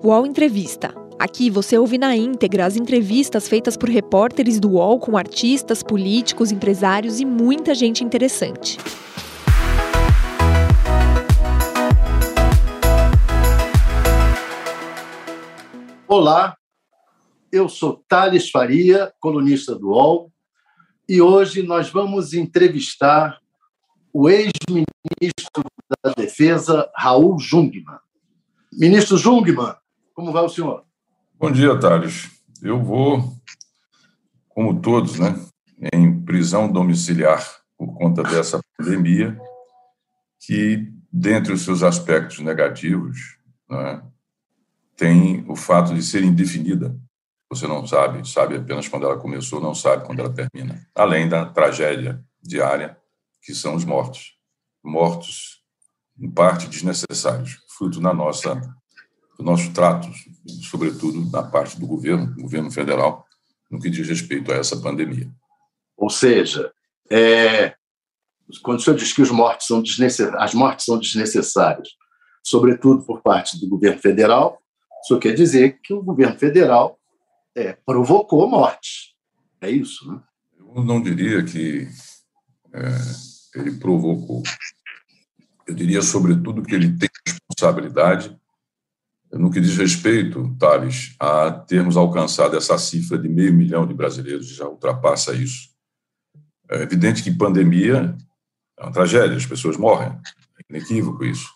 UOL Entrevista. Aqui você ouve na íntegra as entrevistas feitas por repórteres do UOL com artistas, políticos, empresários e muita gente interessante. Olá, eu sou Thales Faria, colunista do UOL, e hoje nós vamos entrevistar o ex-ministro da Defesa, Raul Jungmann. Ministro Jungmann, como vai o senhor? Bom dia, Thales. Eu vou, como todos, né, em prisão domiciliar por conta dessa pandemia, que, dentre os seus aspectos negativos, né, tem o fato de ser indefinida. Você não sabe, sabe apenas quando ela começou, não sabe quando ela termina. Além da tragédia diária, que são os mortos. Mortos, em parte, desnecessários fruto na nossa, do nosso trato, sobretudo na parte do governo, governo federal, no que diz respeito a essa pandemia. Ou seja, é, quando o senhor diz que os mortos são as mortes são desnecessárias, sobretudo por parte do governo federal, isso quer dizer que o governo federal é, provocou mortes. É isso, né? Eu não diria que é, ele provocou. Eu diria, sobretudo, que ele tem responsabilidade no que diz respeito, Thales, a termos alcançado essa cifra de meio milhão de brasileiros, já ultrapassa isso. É evidente que pandemia é uma tragédia, as pessoas morrem, é inequívoco isso,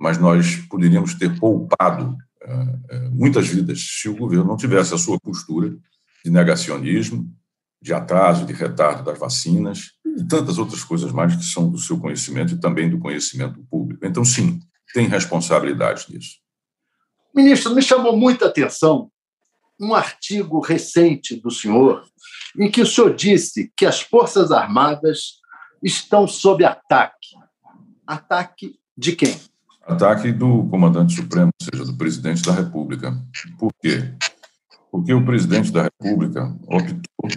mas nós poderíamos ter poupado é, é, muitas vidas se o governo não tivesse a sua postura de negacionismo, de atraso, de retardo das vacinas e tantas outras coisas mais que são do seu conhecimento e também do conhecimento público. Então, sim, tem responsabilidade nisso. Ministro, me chamou muita atenção um artigo recente do senhor em que o senhor disse que as Forças Armadas estão sob ataque. Ataque de quem? Ataque do comandante supremo, ou seja, do presidente da República. Por quê? Porque o presidente da República optou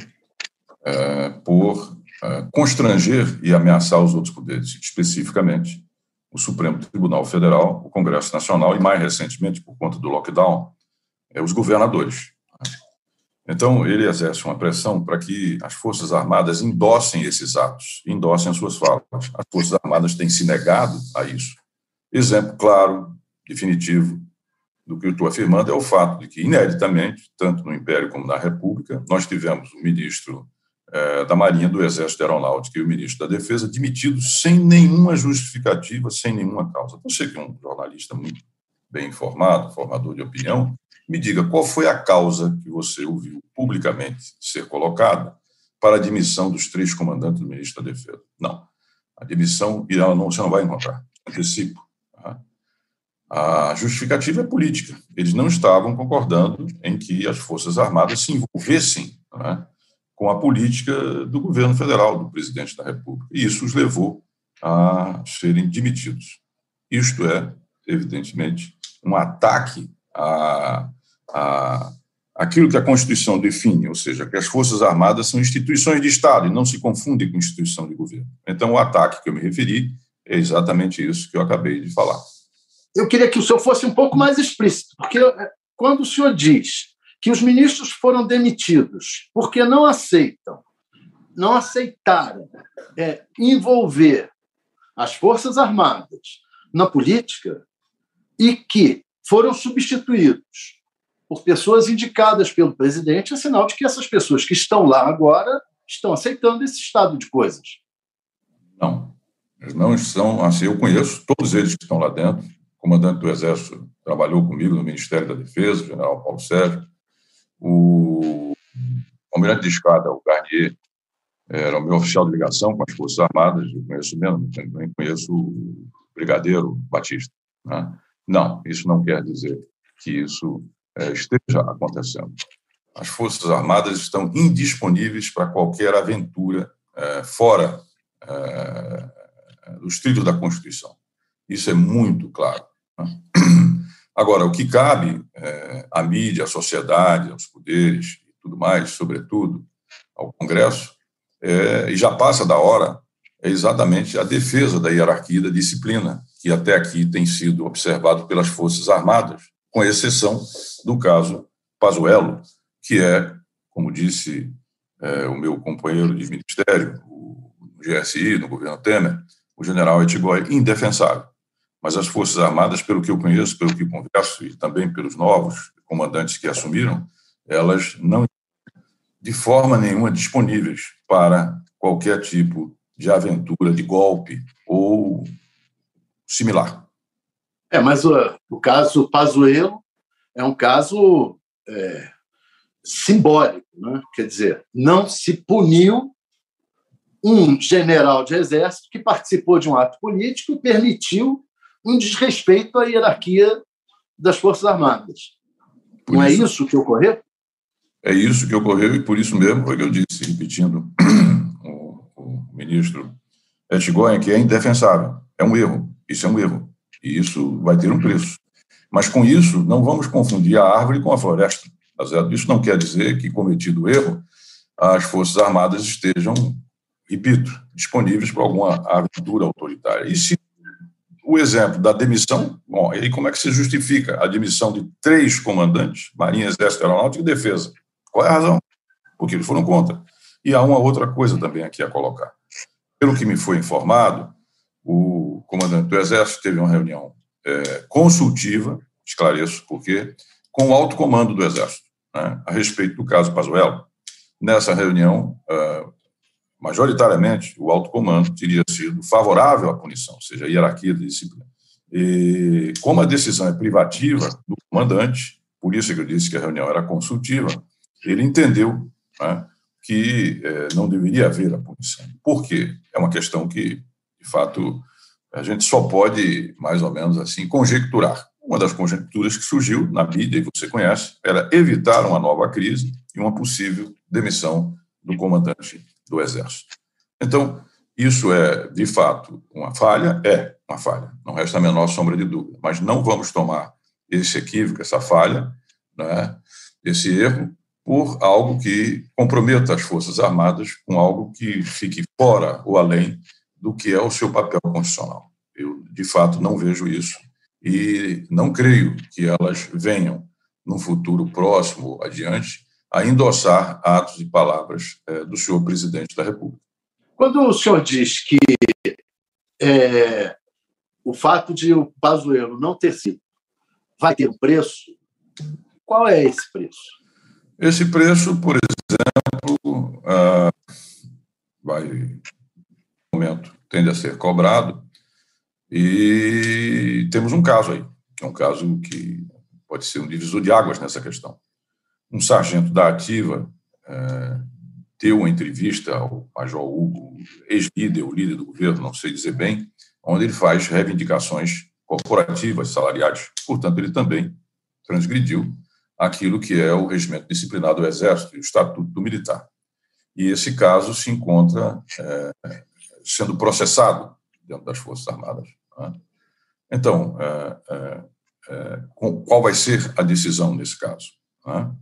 é, por é, constranger e ameaçar os outros poderes, especificamente o Supremo Tribunal Federal, o Congresso Nacional e, mais recentemente, por conta do lockdown, é, os governadores. Então, ele exerce uma pressão para que as Forças Armadas endossem esses atos, endossem as suas falas. As Forças Armadas têm se negado a isso. Exemplo claro, definitivo, do que eu estou afirmando é o fato de que, ineditamente, tanto no Império como na República, nós tivemos o ministro é, da Marinha, do Exército da Aeronáutica e o ministro da Defesa demitidos sem nenhuma justificativa, sem nenhuma causa. Então, você que é um jornalista muito bem informado, formador de opinião, me diga qual foi a causa que você ouviu publicamente ser colocada para a demissão dos três comandantes do ministro da Defesa. Não. A demissão, ela não, você não vai encontrar. Antecipo. Tá? A justificativa é política. Eles não estavam concordando em que as Forças Armadas se envolvessem né, com a política do governo federal, do presidente da República. E isso os levou a serem demitidos. Isto é, evidentemente, um ataque a, a aquilo que a Constituição define, ou seja, que as Forças Armadas são instituições de Estado e não se confundem com instituição de governo. Então, o ataque que eu me referi é exatamente isso que eu acabei de falar. Eu queria que o senhor fosse um pouco mais explícito, porque quando o senhor diz que os ministros foram demitidos porque não aceitam, não aceitaram é, envolver as Forças Armadas na política e que foram substituídos por pessoas indicadas pelo presidente, é sinal de que essas pessoas que estão lá agora estão aceitando esse estado de coisas. Não, não estão. Assim, eu conheço todos eles que estão lá dentro. O comandante do Exército trabalhou comigo no Ministério da Defesa, o general Paulo Sérgio. O almirante de escada, o Garnier, era o meu oficial de ligação com as Forças Armadas, eu conheço mesmo, também conheço o brigadeiro Batista. Né? Não, isso não quer dizer que isso é, esteja acontecendo. As Forças Armadas estão indisponíveis para qualquer aventura é, fora é, dos trilhos da Constituição. Isso é muito claro. Né? Agora, o que cabe é, à mídia, à sociedade, aos poderes e tudo mais, sobretudo ao Congresso, é, e já passa da hora, é exatamente a defesa da hierarquia da disciplina, que até aqui tem sido observado pelas Forças Armadas, com exceção do caso Pazuello, que é, como disse é, o meu companheiro de ministério, o GSI, no governo Temer, o general Etigói, indefensável. Mas as Forças Armadas, pelo que eu conheço, pelo que converso, e também pelos novos comandantes que assumiram, elas não de forma nenhuma disponíveis para qualquer tipo de aventura, de golpe ou similar. É, mas o, o caso Pazuello é um caso é, simbólico, né? quer dizer, não se puniu um general de exército que participou de um ato político e permitiu um desrespeito à hierarquia das Forças Armadas. Por não é isso, é isso que ocorreu? É isso que ocorreu e por isso mesmo foi que eu disse, repetindo o, o ministro Etchgoyen, que é indefensável. É um erro. Isso é um erro. E isso vai ter um preço. Mas com isso, não vamos confundir a árvore com a floresta. Tá isso não quer dizer que, cometido o erro, as Forças Armadas estejam, repito, disponíveis para alguma aventura autoritária. E se o exemplo da demissão, bom, e como é que se justifica a demissão de três comandantes, Marinha, Exército, Aeronáutica e Defesa? Qual é a razão? Porque eles foram contra. E há uma outra coisa também aqui a colocar. Pelo que me foi informado, o comandante do Exército teve uma reunião é, consultiva, esclareço por quê, com o alto comando do Exército, né, a respeito do caso Pazuello. Nessa reunião, uh, majoritariamente, o alto comando teria sido favorável à punição, ou seja, a hierarquia da disciplina. E como a decisão é privativa do comandante, por isso que eu disse que a reunião era consultiva, ele entendeu né, que eh, não deveria haver a punição. Por quê? É uma questão que, de fato, a gente só pode, mais ou menos assim, conjecturar. Uma das conjecturas que surgiu na mídia, e você conhece, era evitar uma nova crise e uma possível demissão do comandante do Exército. Então, isso é, de fato, uma falha? É uma falha, não resta a menor sombra de dúvida. Mas não vamos tomar esse equívoco, essa falha, né, esse erro, por algo que comprometa as Forças Armadas com algo que fique fora ou além do que é o seu papel constitucional. Eu, de fato, não vejo isso e não creio que elas venham, num futuro próximo adiante, a endossar atos e palavras é, do senhor presidente da República. Quando o senhor diz que é, o fato de o Pazuello não ter sido vai ter um preço, qual é esse preço? Esse preço, por exemplo, ah, vai, no momento, tende a ser cobrado e temos um caso aí, que é um caso que pode ser um divisor de águas nessa questão. Um sargento da ativa é, deu uma entrevista ao Major Hugo, ex-líder, o líder do governo, não sei dizer bem, onde ele faz reivindicações corporativas, salariais. Portanto, ele também transgrediu aquilo que é o regimento disciplinar do Exército e o Estatuto do Militar. E esse caso se encontra é, sendo processado dentro das Forças Armadas. Né? Então, é, é, é qual vai ser a decisão nesse caso? Né?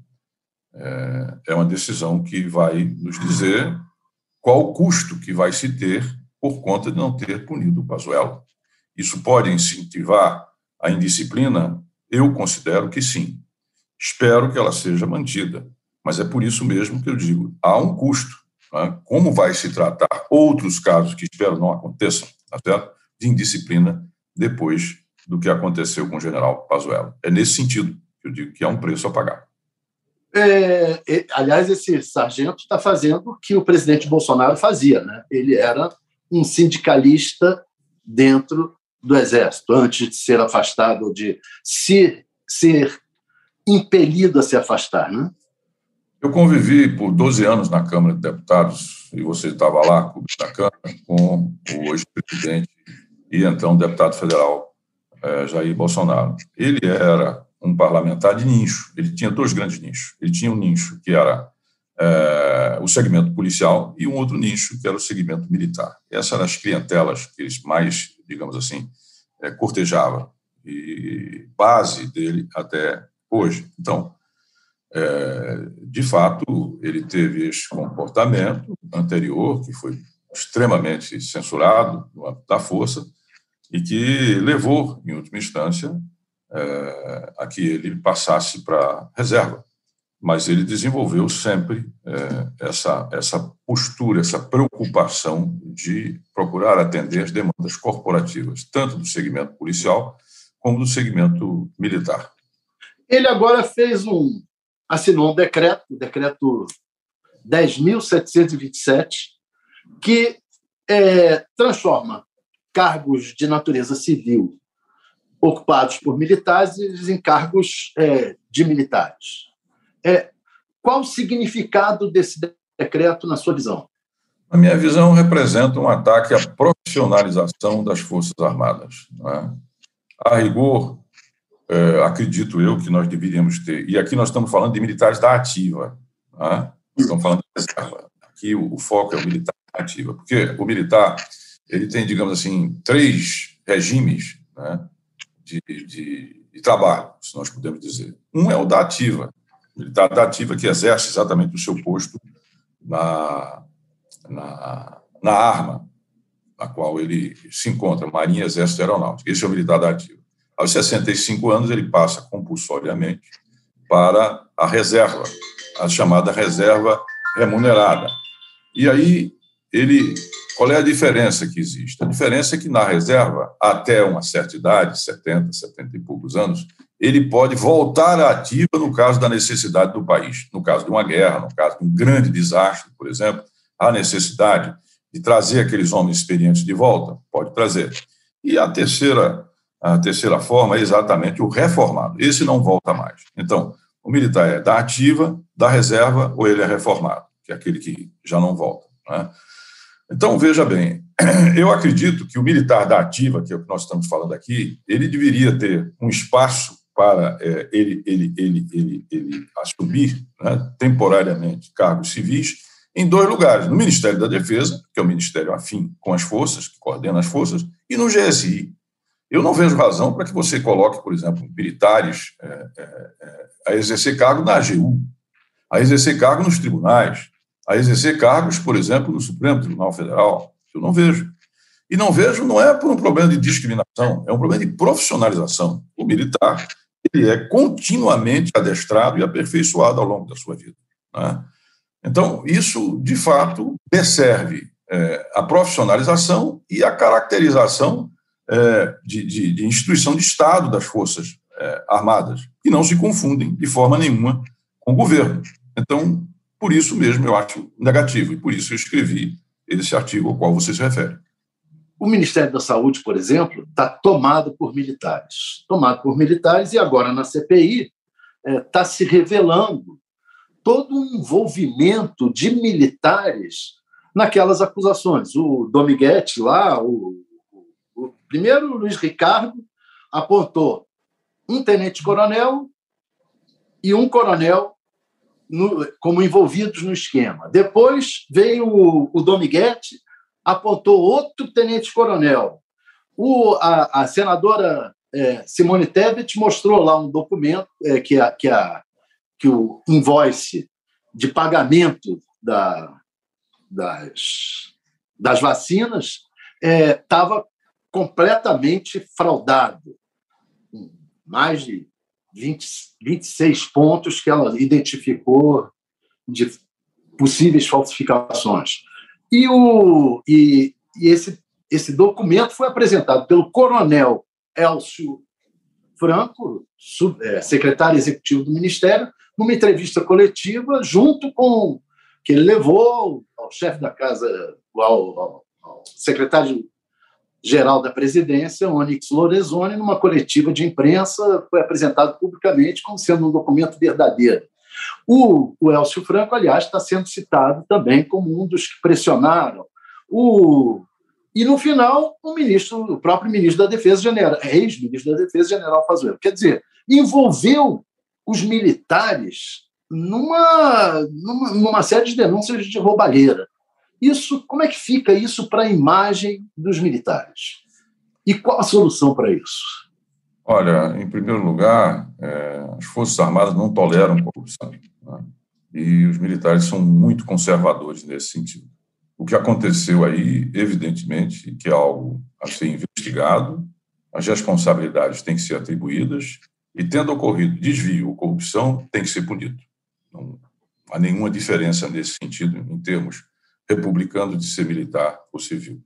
É, é uma decisão que vai nos dizer qual o custo que vai se ter por conta de não ter punido o Pazuello. Isso pode incentivar a indisciplina? Eu considero que sim. Espero que ela seja mantida, mas é por isso mesmo que eu digo: há um custo. Né? Como vai se tratar outros casos que espero não aconteçam, tá de indisciplina depois do que aconteceu com o general Pazuello. É nesse sentido que eu digo que há um preço a pagar. É, aliás, esse sargento está fazendo o que o presidente Bolsonaro fazia. Né? Ele era um sindicalista dentro do Exército, antes de ser afastado, ou de se, ser impelido a se afastar. Né? Eu convivi por 12 anos na Câmara de Deputados, e você estava lá, na Câmara, com o ex-presidente e então deputado federal é, Jair Bolsonaro. Ele era um parlamentar de nicho, ele tinha dois grandes nichos. Ele tinha um nicho que era é, o segmento policial e um outro nicho que era o segmento militar. Essas eram as clientelas que eles mais, digamos assim, é, cortejava e base dele até hoje. Então, é, de fato, ele teve esse comportamento anterior, que foi extremamente censurado da força, e que levou, em última instância, é, a que ele passasse para reserva. Mas ele desenvolveu sempre é, essa, essa postura, essa preocupação de procurar atender as demandas corporativas, tanto do segmento policial como do segmento militar. Ele agora fez um, assinou um decreto, o decreto 10.727, que é, transforma cargos de natureza civil ocupados por militares em cargos é, de militares. É, qual o significado desse decreto na sua visão? Na minha visão, representa um ataque à profissionalização das Forças Armadas. É? A rigor, é, acredito eu que nós deveríamos ter, e aqui nós estamos falando de militares da ativa, é? estamos falando. Aqui o, o foco é o militar da ativa, porque o militar ele tem, digamos assim, três regimes né, de, de, de, trabalho, se nós podemos dizer. Um é o da ativa, militar da ativa que exerce exatamente o seu posto na, na, na arma na qual ele se encontra, Marinha, Exército e Aeronáutica. Esse é o militar da ativa. Aos 65 anos, ele passa compulsoriamente para a reserva, a chamada reserva remunerada. E aí ele qual é a diferença que existe? A diferença é que na reserva, até uma certa idade, 70, 70 e poucos anos, ele pode voltar à ativa no caso da necessidade do país. No caso de uma guerra, no caso de um grande desastre, por exemplo, há necessidade de trazer aqueles homens experientes de volta, pode trazer. E a terceira, a terceira forma é exatamente o reformado. Esse não volta mais. Então, o militar é da ativa, da reserva, ou ele é reformado, que é aquele que já não volta. Né? Então, veja bem, eu acredito que o militar da ativa, que é o que nós estamos falando aqui, ele deveria ter um espaço para é, ele, ele, ele, ele, ele assumir né, temporariamente cargos civis em dois lugares: no Ministério da Defesa, que é o ministério afim com as forças, que coordena as forças, e no GSI. Eu não vejo razão para que você coloque, por exemplo, militares é, é, é, a exercer cargo na AGU, a exercer cargo nos tribunais, a exercer cargos, por exemplo, no Supremo Tribunal Federal. Eu não vejo. E não vejo não é por um problema de discriminação, é um problema de profissionalização. O militar ele é continuamente adestrado e aperfeiçoado ao longo da sua vida. Né? Então, isso, de fato, desserve é, a profissionalização e a caracterização é, de, de, de, instituição de Estado das Forças é, Armadas, que não se confundem de forma nenhuma com o governo. Então, por isso mesmo eu acho negativo, e por isso eu escrevi esse artigo ao qual você se refere. O Ministério da Saúde, por exemplo, está tomado por militares. Tomado por militares, e agora na CPI está é, se revelando todo um envolvimento de militares naquelas acusações. O Dominguete lá, o, o, o primeiro Luiz Ricardo apontou um tenente-coronel e um coronel no, como envolvidos no esquema. Depois veio o, o apontou outro tenente-coronel. A, a, senadora é, Simone Tebet mostrou lá um documento é, que, a, que, a, que o invoice de pagamento da, das, das vacinas estava é, completamente fraudado. Mais de 20, 26 pontos que ela identificou de possíveis falsificações. E, o, e, e esse, esse documento foi apresentado pelo coronel Elcio Franco, sub, é, secretário executivo do Ministério, numa entrevista coletiva, junto com que ele levou ao chefe da casa, ao, ao, ao secretário geral da presidência, Onyx Lorenzoni, numa coletiva de imprensa, foi apresentado publicamente como sendo um documento verdadeiro. O, o Elcio Franco, aliás, está sendo citado também como um dos que pressionaram. O, e, no final, o ministro, o próprio ministro da Defesa, general, ex-ministro da Defesa, general Pazuello. Quer dizer, envolveu os militares numa, numa, numa série de denúncias de roubalheira. Isso, como é que fica isso para a imagem dos militares? E qual a solução para isso? Olha, em primeiro lugar, é, as Forças Armadas não toleram corrupção. Né? E os militares são muito conservadores nesse sentido. O que aconteceu aí, evidentemente, que é algo a ser investigado, as responsabilidades têm que ser atribuídas e, tendo ocorrido desvio ou corrupção, tem que ser punido. Não há nenhuma diferença nesse sentido, em termos republicanos de ser militar ou civil.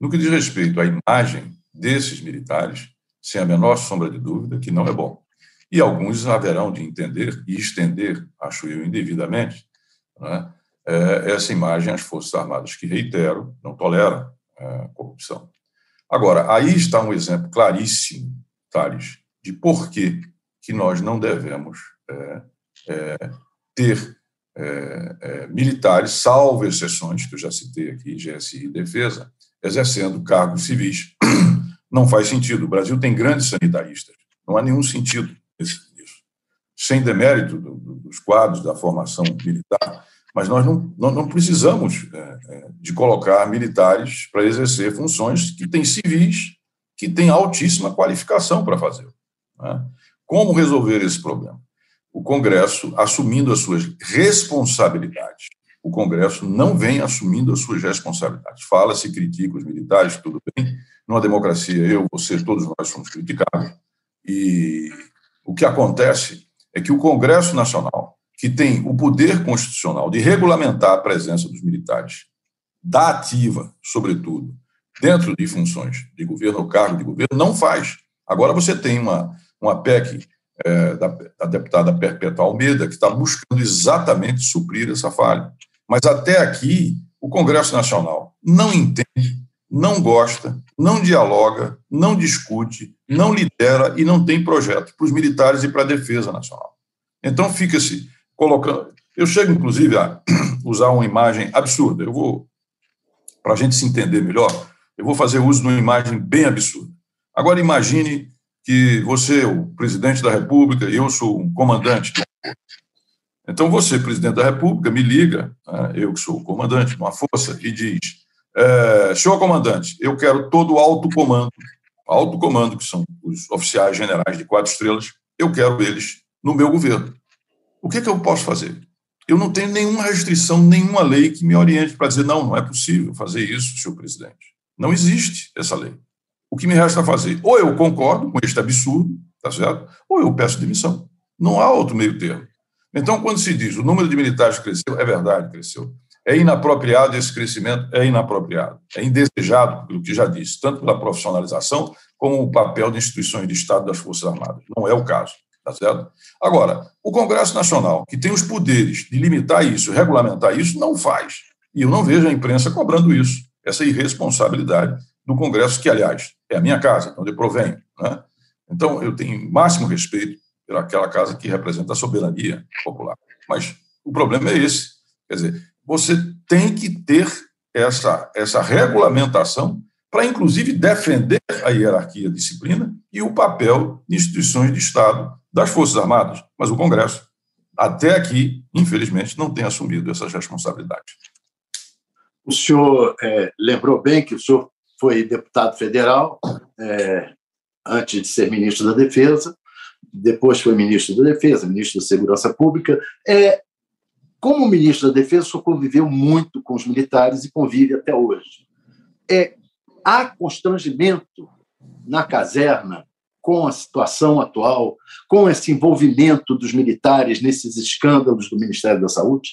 No que diz respeito à imagem desses militares, sem a menor sombra de dúvida, que não é bom. E alguns haverão de entender e estender, acho eu, indevidamente, né, essa imagem às Forças Armadas, que, reitero, não toleram é, corrupção. Agora, aí está um exemplo claríssimo, Thales, de por que, que nós não devemos é, é, ter é, é, militares, salvo exceções, que eu já citei aqui, GSI e Defesa, exercendo cargos civis. Não faz sentido. O Brasil tem grandes sanitaristas. Não há nenhum sentido nisso. Sem demérito dos quadros da formação militar, mas nós não, não precisamos é, é, de colocar militares para exercer funções que têm civis, que têm altíssima qualificação para fazer. Né? Como resolver esse problema? O Congresso assumindo as suas responsabilidades. O Congresso não vem assumindo as suas responsabilidades. Fala-se, critica os militares, tudo bem. Numa democracia, eu, você, todos nós somos criticados. E o que acontece é que o Congresso Nacional que tem o poder constitucional de regulamentar a presença dos militares da ativa, sobretudo, dentro de funções de governo ou cargo de governo, não faz. Agora você tem uma, uma PEC é, da, da deputada Perpétua Almeida que está buscando exatamente suprir essa falha. Mas até aqui, o Congresso Nacional não entende, não gosta, não dialoga, não discute, não lidera e não tem projeto para os militares e para a defesa nacional. Então fica-se colocando. Eu chego, inclusive, a usar uma imagem absurda. Eu vou, para a gente se entender melhor, eu vou fazer uso de uma imagem bem absurda. Agora, imagine que você, o presidente da República, e eu sou um comandante. Então, você, presidente da República, me liga, né, eu que sou o comandante de uma força, e diz: é, senhor comandante, eu quero todo o alto comando, alto comando, que são os oficiais generais de quatro estrelas, eu quero eles no meu governo. O que, que eu posso fazer? Eu não tenho nenhuma restrição, nenhuma lei que me oriente para dizer, não, não é possível fazer isso, senhor presidente. Não existe essa lei. O que me resta fazer? Ou eu concordo com este absurdo, tá certo? Ou eu peço demissão. Não há outro meio termo. Então, quando se diz o número de militares cresceu, é verdade, cresceu. É inapropriado esse crescimento, é inapropriado. É indesejado, pelo que já disse, tanto pela profissionalização como o papel de instituições de Estado das Forças Armadas. Não é o caso. Tá certo? Agora, o Congresso Nacional, que tem os poderes de limitar isso, regulamentar isso, não faz. E eu não vejo a imprensa cobrando isso, essa irresponsabilidade do Congresso, que, aliás, é a minha casa, onde eu provenho. Né? Então, eu tenho máximo respeito pelaquela casa que representa a soberania popular. Mas o problema é esse. Quer dizer, você tem que ter essa, essa regulamentação para, inclusive, defender a hierarquia, a disciplina e o papel de instituições de Estado das Forças Armadas, mas o Congresso, até aqui, infelizmente, não tem assumido essas responsabilidades. O senhor é, lembrou bem que o senhor foi deputado federal é, antes de ser ministro da Defesa, depois foi ministro da Defesa, ministro da Segurança Pública. É, como ministro da Defesa, senhor conviveu muito com os militares e convive até hoje. É, há constrangimento na caserna com a situação atual, com esse envolvimento dos militares nesses escândalos do Ministério da Saúde?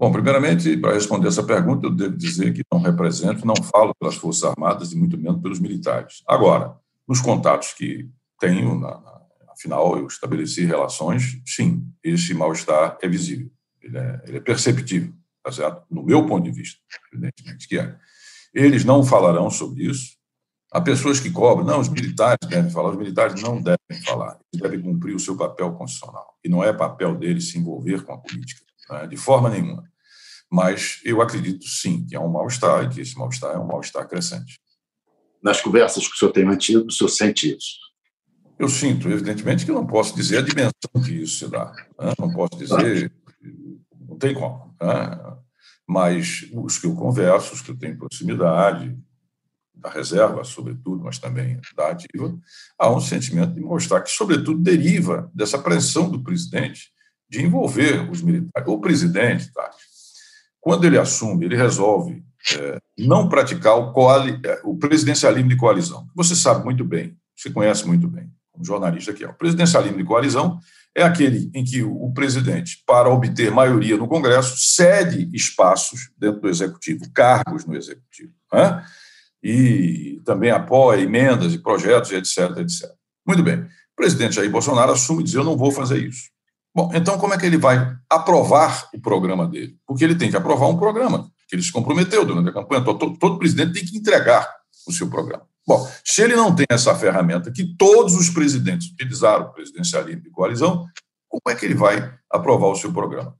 Bom, primeiramente, para responder essa pergunta, eu devo dizer que não represento, não falo pelas Forças Armadas e muito menos pelos militares. Agora, nos contatos que tenho, na, na, afinal, eu estabeleci relações, sim, esse mal-estar é visível, ele é, ele é perceptível, tá certo? No meu ponto de vista, evidentemente que é. Eles não falarão sobre isso, Há pessoas que cobram, não, os militares devem falar, os militares não devem falar, eles devem cumprir o seu papel constitucional. E não é papel deles se envolver com a política, né, de forma nenhuma. Mas eu acredito sim que há um mal-estar e que esse mal-estar é um mal-estar crescente. Nas conversas que o senhor tem mantido, o senhor sente isso? Eu sinto, evidentemente, que não posso dizer a dimensão que isso se dá. Né? Não posso dizer, não tem como. Né? Mas os que eu converso, os que eu tenho proximidade, da reserva, sobretudo, mas também da ativa, há um sentimento de mostrar que, sobretudo, deriva dessa pressão do presidente de envolver os militares. O presidente, tá, quando ele assume, ele resolve é, não praticar o, coali, é, o presidencialismo de coalizão. Você sabe muito bem, você conhece muito bem, como jornalista que é. O presidencialismo de coalizão é aquele em que o presidente, para obter maioria no Congresso, cede espaços dentro do executivo, cargos no executivo, né? e também apoia emendas e projetos, etc, etc. Muito bem. O presidente Jair Bolsonaro assume e diz: Eu não vou fazer isso. Bom, então como é que ele vai aprovar o programa dele? Porque ele tem que aprovar um programa que ele se comprometeu durante a campanha. Todo, todo presidente tem que entregar o seu programa. Bom, se ele não tem essa ferramenta que todos os presidentes utilizaram, presidencialismo de coalizão, como é que ele vai aprovar o seu programa?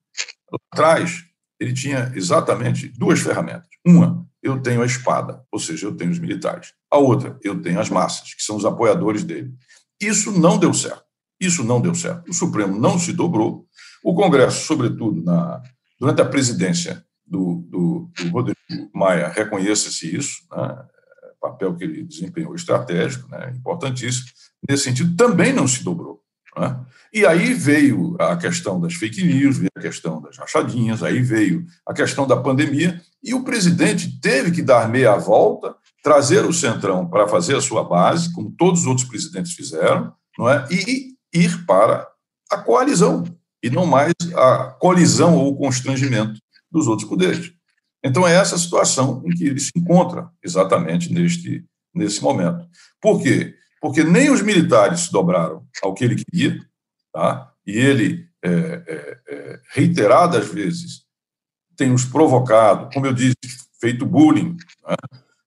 Lá atrás, ele tinha exatamente duas ferramentas. Uma, eu tenho a espada, ou seja, eu tenho os militares. A outra, eu tenho as massas, que são os apoiadores dele. Isso não deu certo. Isso não deu certo. O Supremo não se dobrou. O Congresso, sobretudo na, durante a presidência do, do, do Rodrigo Maia, reconheça-se isso, né? papel que ele desempenhou estratégico, né? importantíssimo. Nesse sentido, também não se dobrou. Né? E aí veio a questão das fake news, veio a questão das rachadinhas, aí veio a questão da pandemia, e o presidente teve que dar meia volta, trazer o Centrão para fazer a sua base, como todos os outros presidentes fizeram, não é? e ir para a coalizão, e não mais a colisão ou constrangimento dos outros poderes. Então, é essa situação em que ele se encontra exatamente neste, nesse momento. Por quê? Porque nem os militares se dobraram ao que ele queria, tá? e ele, é, é, é, reiteradas vezes, tem os provocado, como eu disse, feito bullying, né?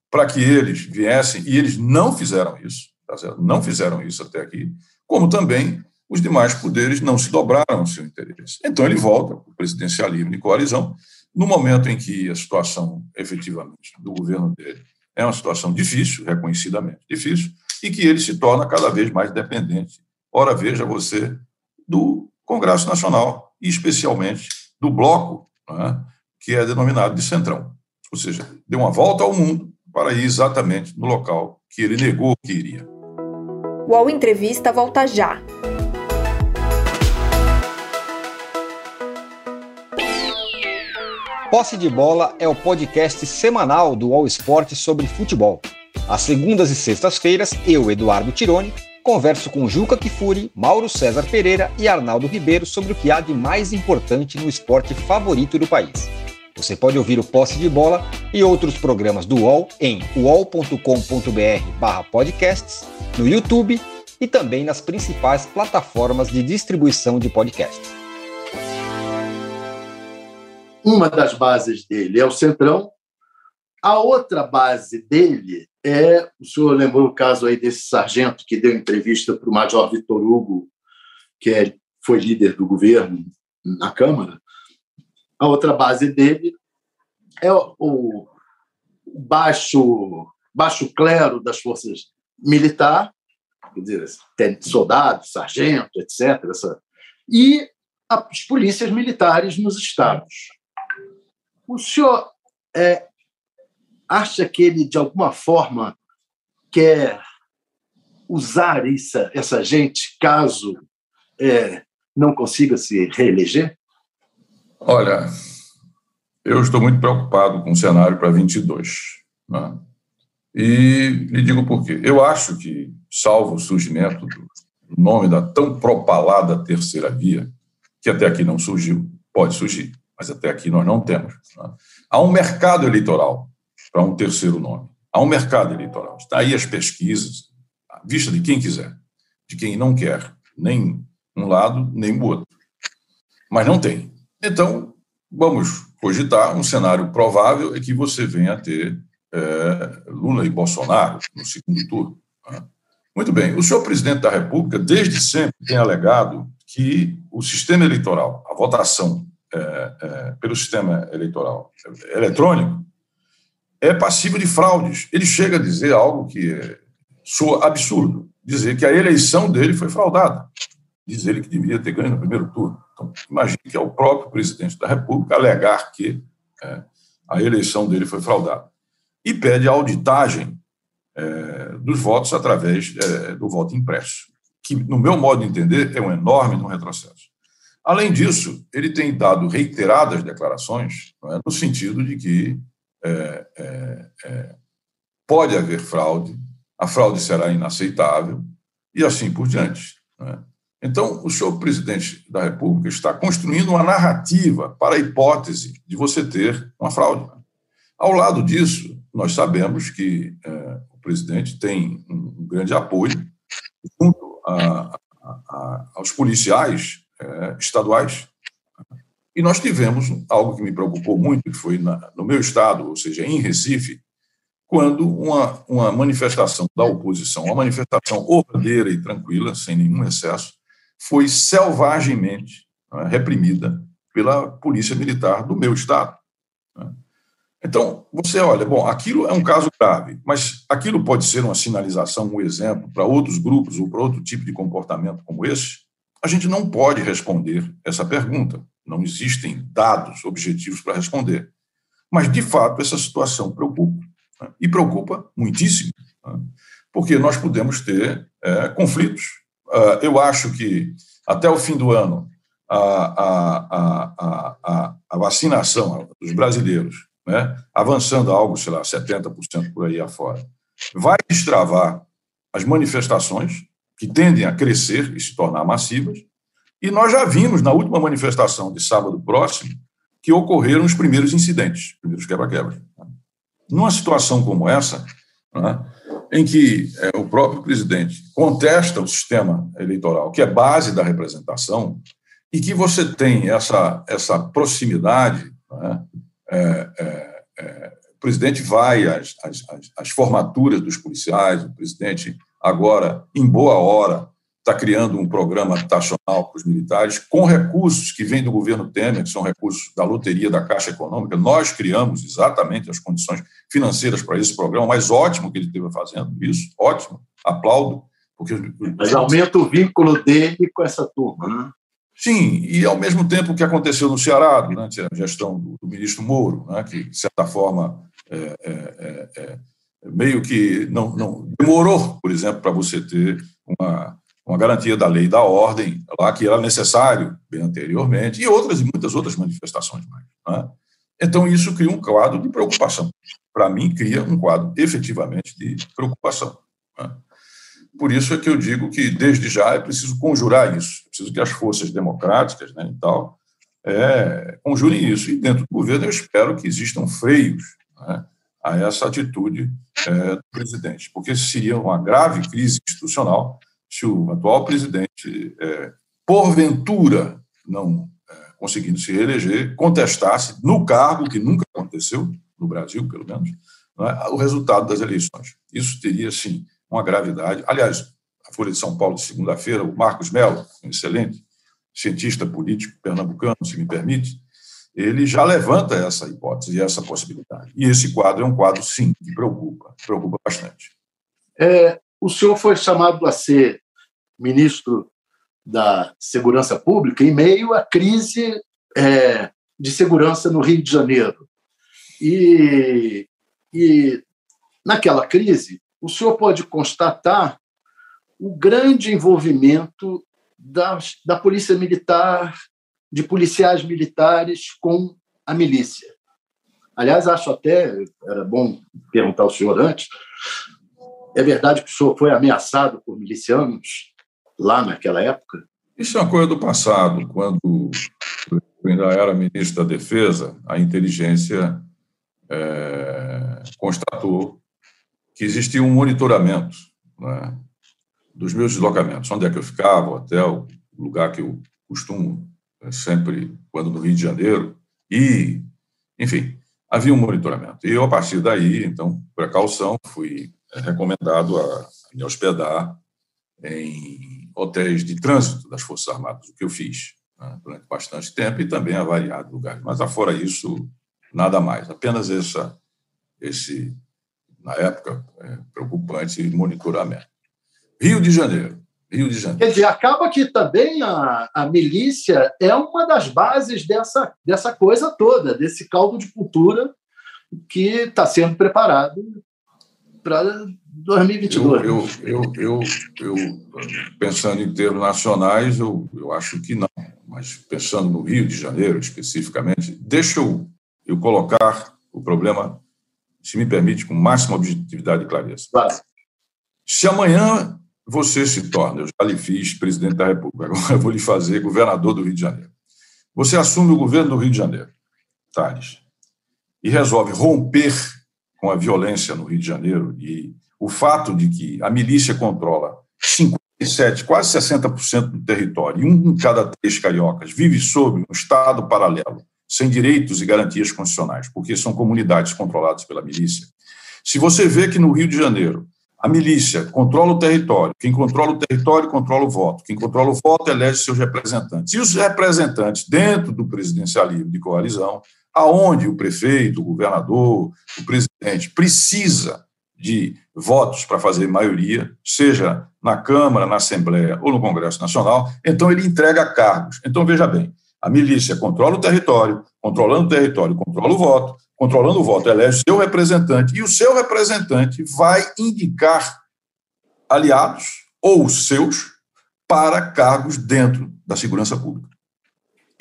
para que eles viessem, e eles não fizeram isso, tá não fizeram isso até aqui, como também os demais poderes não se dobraram ao seu interesse. Então ele volta para o presidencialismo de coalizão, no momento em que a situação, efetivamente, do governo dele é uma situação difícil, reconhecidamente difícil, e que ele se torna cada vez mais dependente, ora veja você, do Congresso Nacional, e especialmente do bloco, né, que é denominado de Centrão. Ou seja, deu uma volta ao mundo para ir exatamente no local que ele negou que iria. O UOL Entrevista volta já. Posse de Bola é o podcast semanal do All Sport sobre futebol. Às segundas e sextas-feiras, eu, Eduardo Tironi, converso com Juca Kifuri, Mauro César Pereira e Arnaldo Ribeiro sobre o que há de mais importante no esporte favorito do país. Você pode ouvir o Posse de Bola e outros programas do UOL em uol.com.br/podcasts, no YouTube e também nas principais plataformas de distribuição de podcasts. Uma das bases dele é o Centrão. A outra base dele é, o senhor lembrou o caso aí desse sargento que deu entrevista para o Major Vitor Hugo, que é, foi líder do governo na Câmara. A outra base dele é o, baixo, baixo clero das forças militar, quer dizer, tem soldados, sargento, etc. Essa, e as polícias militares nos estados. O senhor é, acha que ele, de alguma forma, quer usar essa, essa gente caso é, não consiga se reeleger? Olha, eu estou muito preocupado com o cenário para 22. Né? E lhe digo por quê. Eu acho que, salvo o surgimento do nome da tão propalada terceira via, que até aqui não surgiu, pode surgir mas até aqui nós não temos. Né? Há um mercado eleitoral para um terceiro nome. Há um mercado eleitoral. Está aí as pesquisas, à vista de quem quiser, de quem não quer nem um lado nem o outro. Mas não tem. Então, vamos cogitar um cenário provável é que você venha a ter é, Lula e Bolsonaro no segundo turno. Né? Muito bem. O senhor presidente da República, desde sempre, tem alegado que o sistema eleitoral, a votação é, é, pelo sistema eleitoral eletrônico é passivo de fraudes. Ele chega a dizer algo que é, soa absurdo, dizer que a eleição dele foi fraudada. Diz ele que deveria ter ganho no primeiro turno. Então, imagine que é o próprio presidente da República alegar que é, a eleição dele foi fraudada. E pede a auditagem é, dos votos através é, do voto impresso, que, no meu modo de entender, é um enorme retrocesso. Além disso, ele tem dado reiteradas declarações é, no sentido de que é, é, é, pode haver fraude a fraude será inaceitável, e assim por diante. Né? Então, o senhor presidente da República está construindo uma narrativa para a hipótese de você ter uma fraude. Ao lado disso, nós sabemos que é, o presidente tem um grande apoio junto a, a, a, aos policiais é, estaduais. E nós tivemos algo que me preocupou muito, que foi na, no meu estado, ou seja, em Recife, quando uma, uma manifestação da oposição, uma manifestação ordeira e tranquila, sem nenhum excesso, foi selvagemmente né, reprimida pela polícia militar do meu estado. Né. Então, você olha, bom, aquilo é um caso grave, mas aquilo pode ser uma sinalização, um exemplo para outros grupos ou para outro tipo de comportamento como esse? A gente não pode responder essa pergunta. Não existem dados objetivos para responder. Mas, de fato, essa situação preocupa. Né? E preocupa muitíssimo, né? porque nós podemos ter é, conflitos. Uh, eu acho que, até o fim do ano, a, a, a, a vacinação dos brasileiros, né, avançando a algo, sei lá, 70% por aí afora, vai destravar as manifestações, que tendem a crescer e se tornar massivas, e nós já vimos na última manifestação de sábado próximo que ocorreram os primeiros incidentes, os primeiros quebra-quebra. Numa situação como essa, né, em que é, o próprio presidente contesta o sistema eleitoral, que é base da representação, e que você tem essa, essa proximidade, né, é, é, é o presidente vai às, às, às formaturas dos policiais, o presidente agora, em boa hora, está criando um programa taxonal para os militares, com recursos que vêm do governo Temer, que são recursos da loteria da Caixa Econômica. Nós criamos exatamente as condições financeiras para esse programa, mas ótimo que ele esteve fazendo isso, ótimo, aplaudo. Porque... Mas aumenta o vínculo dele com essa turma, né? Sim, e ao mesmo tempo o que aconteceu no Ceará, durante a gestão do, do ministro Moro, né, que, de certa forma, é, é, é, é meio que não, não demorou, por exemplo, para você ter uma uma garantia da lei e da ordem, lá que era necessário bem anteriormente, e outras e muitas outras manifestações mais. Né? Então, isso cria um quadro de preocupação. Para mim, cria um quadro efetivamente de preocupação. Né? Por isso é que eu digo que, desde já, é preciso conjurar isso, é preciso que as forças democráticas né, e tal é, conjurem isso. E dentro do governo, eu espero que existam freios né, a essa atitude é, do presidente, porque seria uma grave crise institucional se o atual presidente, é, porventura, não é, conseguindo se reeleger, contestasse no cargo, que nunca aconteceu, no Brasil, pelo menos, é, o resultado das eleições. Isso teria, sim, uma gravidade. Aliás, a Folha de São Paulo, de segunda-feira, o Marcos Mello, um excelente cientista político pernambucano, se me permite, ele já levanta essa hipótese e essa possibilidade. E esse quadro é um quadro, sim, que preocupa, preocupa bastante. É, o senhor foi chamado a ser ministro da Segurança Pública em meio à crise é, de segurança no Rio de Janeiro. E, e naquela crise, o senhor pode constatar o grande envolvimento da, da Polícia Militar, de policiais militares com a milícia. Aliás, acho até, era bom perguntar ao senhor antes, é verdade que o senhor foi ameaçado por milicianos lá naquela época? Isso é uma coisa do passado, quando eu ainda era ministro da Defesa, a inteligência é, constatou que existia um monitoramento né, dos meus deslocamentos, onde é que eu ficava, o hotel, o lugar que eu costumo é, sempre, quando no Rio de Janeiro, e, enfim, havia um monitoramento. E eu, a partir daí, então, precaução, fui é, recomendado a me hospedar em hotéis de trânsito das Forças Armadas, o que eu fiz né, durante bastante tempo e também a variados lugares. Mas, afora isso, nada mais. Apenas essa, esse, na época, é, preocupante monitoramento. Rio de Janeiro. Rio de Janeiro. Quer dizer, acaba que também a, a milícia é uma das bases dessa, dessa coisa toda, desse caldo de cultura que está sendo preparado para 2022. Eu, eu, eu, eu, pensando em termos nacionais, eu, eu acho que não. Mas pensando no Rio de Janeiro, especificamente, deixa eu, eu colocar o problema, se me permite, com máxima objetividade e clareza. Claro. Se amanhã você se torna, eu já lhe fiz presidente da República, agora eu vou lhe fazer governador do Rio de Janeiro. Você assume o governo do Rio de Janeiro, Thales, e resolve romper com a violência no Rio de Janeiro e o fato de que a milícia controla 57, quase 60% do território, e um em cada três cariocas vive sob um Estado paralelo, sem direitos e garantias constitucionais, porque são comunidades controladas pela milícia. Se você vê que no Rio de Janeiro a milícia controla o território, quem controla o território controla o voto, quem controla o voto elege seus representantes. E os representantes dentro do presidencialismo de coalizão, aonde o prefeito, o governador, o presidente precisa de votos para fazer maioria, seja na Câmara, na Assembleia ou no Congresso Nacional, então ele entrega cargos. Então veja bem, a milícia controla o território, controlando o território, controla o voto, controlando o voto, elege seu representante, e o seu representante vai indicar aliados ou seus para cargos dentro da segurança pública.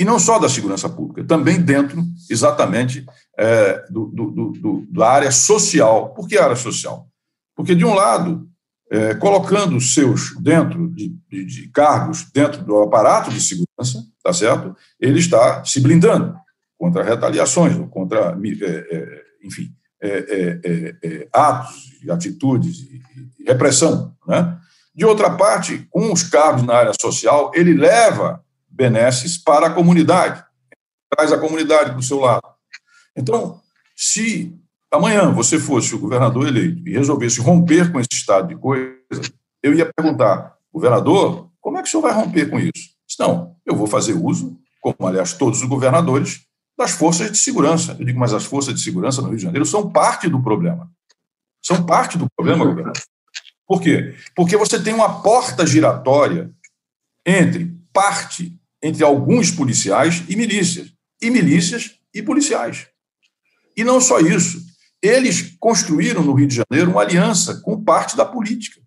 E não só da segurança pública, também dentro, exatamente, é, do, do, do, da área social. Por que área social? Porque, de um lado, é, colocando seus dentro de, de, de, cargos, dentro do aparato de segurança, tá certo? Ele está se blindando contra retaliações, contra, é, é, enfim, é, é, atos e atitudes e, e repressão, né? De outra parte, com os cargos na área social, ele leva benesses para a comunidade, traz a comunidade para o seu lado. Então, se amanhã você fosse o governador eleito e resolvesse romper com esse estado de coisa, eu ia perguntar, governador, como é que o senhor vai romper com isso? Não, eu vou fazer uso, como aliás todos os governadores, das forças de segurança. Eu digo, mas as forças de segurança no Rio de Janeiro são parte do problema. São parte do problema, governador. Por quê? Porque você tem uma porta giratória entre parte, entre alguns policiais e milícias, e milícias e policiais. E não só isso, eles construíram no Rio de Janeiro uma aliança com parte da política.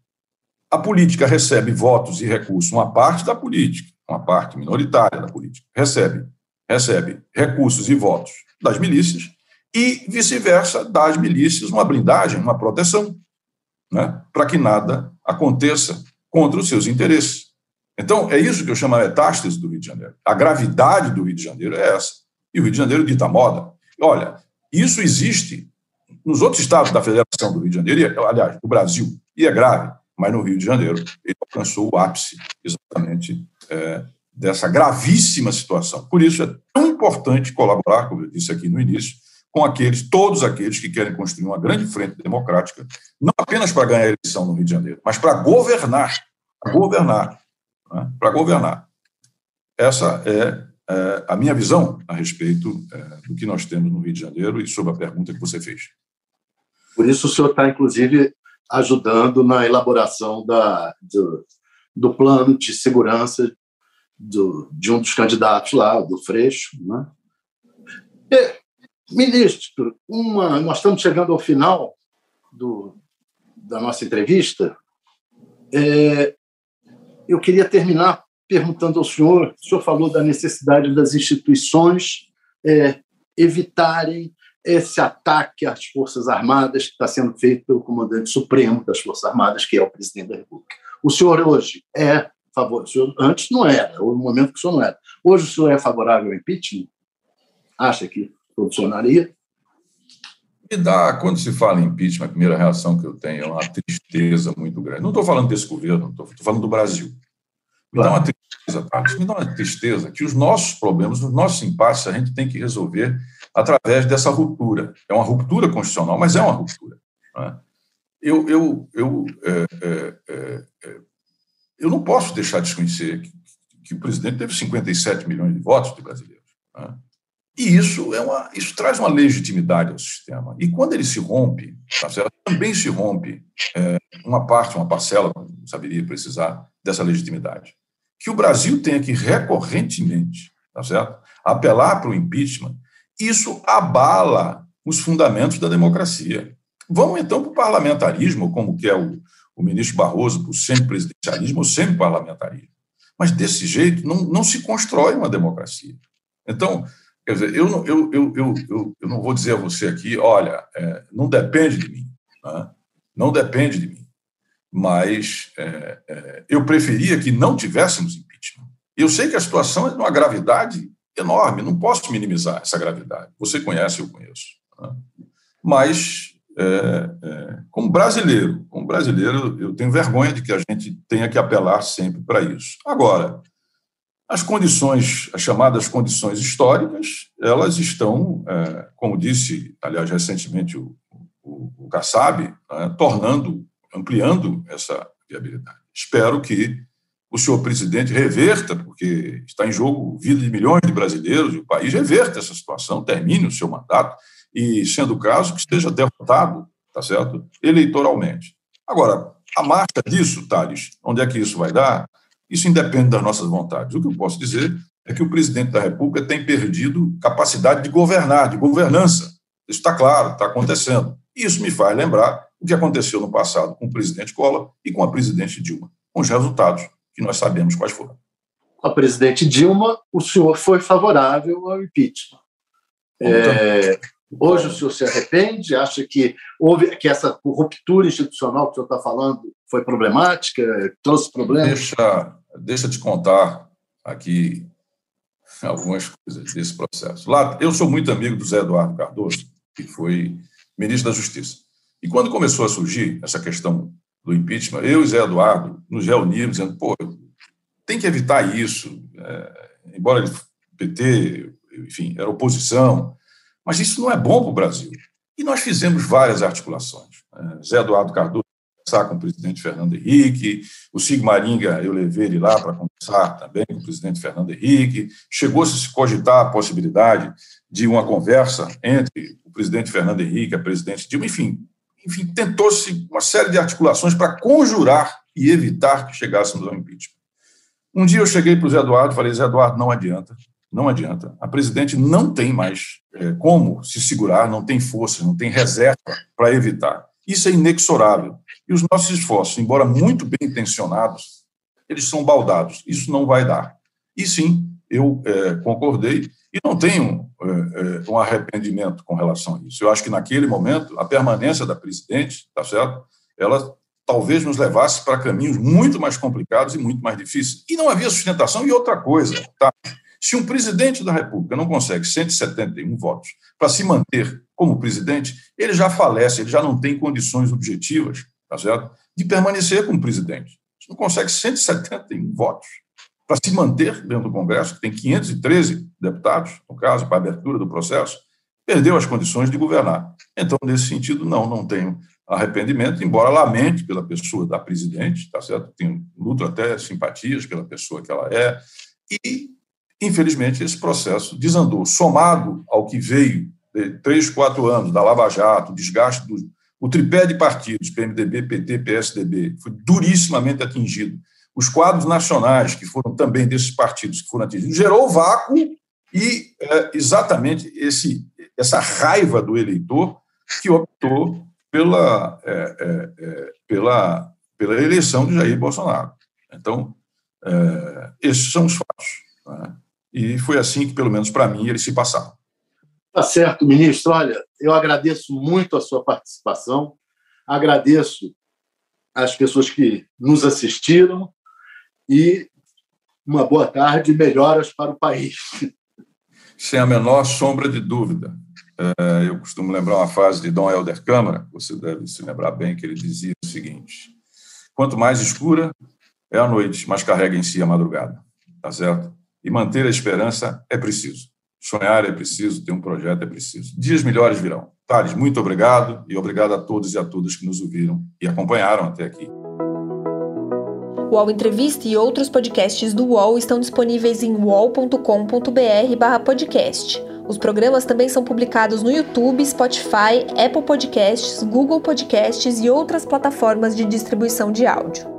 A política recebe votos e recursos, uma parte da política, uma parte minoritária da política, recebe, recebe recursos e votos das milícias e, vice-versa, das milícias uma blindagem, uma proteção, né, para que nada aconteça contra os seus interesses. Então, é isso que eu chamo a metástase do Rio de Janeiro. A gravidade do Rio de Janeiro é essa. E o Rio de Janeiro dita moda. Olha, isso existe nos outros estados da Federação do Rio de Janeiro, aliás, do Brasil, e é grave, mas no Rio de Janeiro ele alcançou o ápice exatamente é, dessa gravíssima situação. Por isso é tão importante colaborar, como eu disse aqui no início, com aqueles, todos aqueles que querem construir uma grande frente democrática, não apenas para ganhar a eleição no Rio de Janeiro, mas para governar, governar, né? para governar. Essa é é, a minha visão a respeito é, do que nós temos no Rio de Janeiro e sobre a pergunta que você fez. Por isso, o senhor está, inclusive, ajudando na elaboração da, do, do plano de segurança do, de um dos candidatos lá, do Freixo. Né? E, ministro, uma, nós estamos chegando ao final do, da nossa entrevista. É, eu queria terminar perguntando ao senhor, o senhor falou da necessidade das instituições é, evitarem esse ataque às Forças Armadas que está sendo feito pelo comandante supremo das Forças Armadas, que é o presidente da República. O senhor hoje é favorável, antes não era, houve um momento que o senhor não era. Hoje o senhor é favorável ao impeachment? Acha que funcionaria? Me dá, quando se fala em impeachment, a primeira reação que eu tenho é uma tristeza muito grande. Não estou falando desse governo, estou falando do Brasil. Me dá uma tristeza, Thales, me dá uma tristeza que os nossos problemas, os nossos empates, a gente tem que resolver através dessa ruptura. É uma ruptura constitucional, mas é uma ruptura. Né? Eu, eu, eu, é, é, é, é, eu não posso deixar de desconhecer que, que, o presidente teve 57 milhões de votos de brasileiros. Né? E isso, é uma, isso traz uma legitimidade ao sistema. E quando ele se rompe, tá também se rompe é, uma parte, uma parcela, não saberia precisar, dessa legitimidade que o Brasil tenha que recorrentemente tá certo? apelar para o impeachment, isso abala os fundamentos da democracia. Vamos então para o parlamentarismo, como que é o, o ministro Barroso, para o semipresidencialismo ou semiparlamentarismo. Mas desse jeito não, não se constrói uma democracia. Então, quer dizer, eu, eu, eu, eu, eu, eu não vou dizer a você aqui, olha, é, não depende de mim, né? não depende de mim. mas é, é, eu preferia que não tivéssemos impeachment. Eu sei que a situação é de uma gravidade enorme, não posso minimizar essa gravidade. Você conhece, eu conheço. Né? Mas, como brasileiro, como brasileiro, eu tenho vergonha de que a gente tenha que apelar sempre para isso. Agora, as condições, as chamadas condições históricas, elas estão, é, como disse, aliás, recentemente o, o, o Kassab, né, tornando, ampliando essa viabilidade. Espero que o senhor presidente reverta, porque está em jogo vida de milhões de brasileiros, e o país reverta essa situação, termine o seu mandato e, sendo o caso, que esteja derrotado, tá certo, eleitoralmente. Agora, a marcha disso, Thales, onde é que isso vai dar? Isso independe das nossas vontades. O que eu posso dizer é que o presidente da República tem perdido capacidade de governar, de governança. Isso está claro, está acontecendo. Isso me faz lembrar o que aconteceu no passado com o presidente Collor e com a presidente Dilma, com os resultados que nós sabemos quais foram. Com a presidente Dilma, o senhor foi favorável ao impeachment. É, hoje o senhor se arrepende? Acha que houve que essa ruptura institucional que o senhor está falando foi problemática, trouxe problemas? Deixa, deixa te contar aqui algumas coisas desse processo. Lá, eu sou muito amigo do Zé Eduardo Cardoso, que foi ministro da Justiça. E quando começou a surgir essa questão do impeachment, eu e Zé Eduardo nos reunimos dizendo, pô, tem que evitar isso, é, embora ele, PT, enfim, era oposição, mas isso não é bom para o Brasil. E nós fizemos várias articulações. É, Zé Eduardo Cardoso conversar com o presidente Fernando Henrique, o Sigmaringa eu levei ele lá para conversar também com o presidente Fernando Henrique, chegou-se a se cogitar a possibilidade de uma conversa entre o presidente Fernando Henrique, a presidente Dilma, enfim, enfim tentou-se uma série de articulações para conjurar e evitar que chegássemos ao impeachment. Um dia eu cheguei para o Zé Eduardo e falei, Zé Eduardo, não adianta, não adianta. A presidente não tem mais é, como se segurar, não tem força, não tem reserva para evitar. Isso é inexorável. E os nossos esforços, embora muito bem intencionados, eles são baldados. Isso não vai dar. E sim, eu é, concordei e não tenho é, é, um arrependimento com relação a isso. Eu acho que naquele momento a permanência da presidente, tá certo? Ela talvez nos levasse para caminhos muito mais complicados e muito mais difíceis. E não havia sustentação e outra coisa, tá? Se um presidente da República não consegue 171 votos para se manter como presidente, ele já falece, ele já não tem condições objetivas tá certo? de permanecer como presidente. Você não consegue 171 votos para se manter dentro do Congresso, que tem 513 deputados, no caso, para a abertura do processo, perdeu as condições de governar. Então, nesse sentido, não, não tenho arrependimento, embora lamente pela pessoa da presidente, tá certo? Tenho luto até simpatias pela pessoa que ela é, e, infelizmente, esse processo desandou, somado ao que veio de três, quatro anos da Lava Jato, desgaste do, o tripé de partidos, PMDB, PT, PSDB, foi durissimamente atingido. Os quadros nacionais, que foram também desses partidos que foram atingidos, gerou vácuo e é, exatamente esse, essa raiva do eleitor que optou pela, é, é, é pela, pela eleição de Jair Bolsonaro. Então, é, esses são os fatos. Né? E foi assim que, pelo menos para mim, eles se passaram. Tá certo, ministro. Olha, eu agradeço muito a sua participação, agradeço às pessoas que nos assistiram e uma boa tarde e melhoras para o país. Sem a menor sombra de dúvida. É, eu costumo lembrar uma frase de Dom Helder Câmara, você deve se lembrar bem, que ele dizia o seguinte: quanto mais escura é a noite, mais carrega em si a madrugada. Tá certo? E manter a esperança é preciso. Sonhar é preciso, ter um projeto é preciso. Dias melhores virão. Thales, muito obrigado e obrigado a todos e a todas que nos ouviram e acompanharam até aqui. O UOL Entrevista e outros podcasts do UOL estão disponíveis em uol.com.br/podcast. Os programas também são publicados no YouTube, Spotify, Apple Podcasts, Google Podcasts e outras plataformas de distribuição de áudio.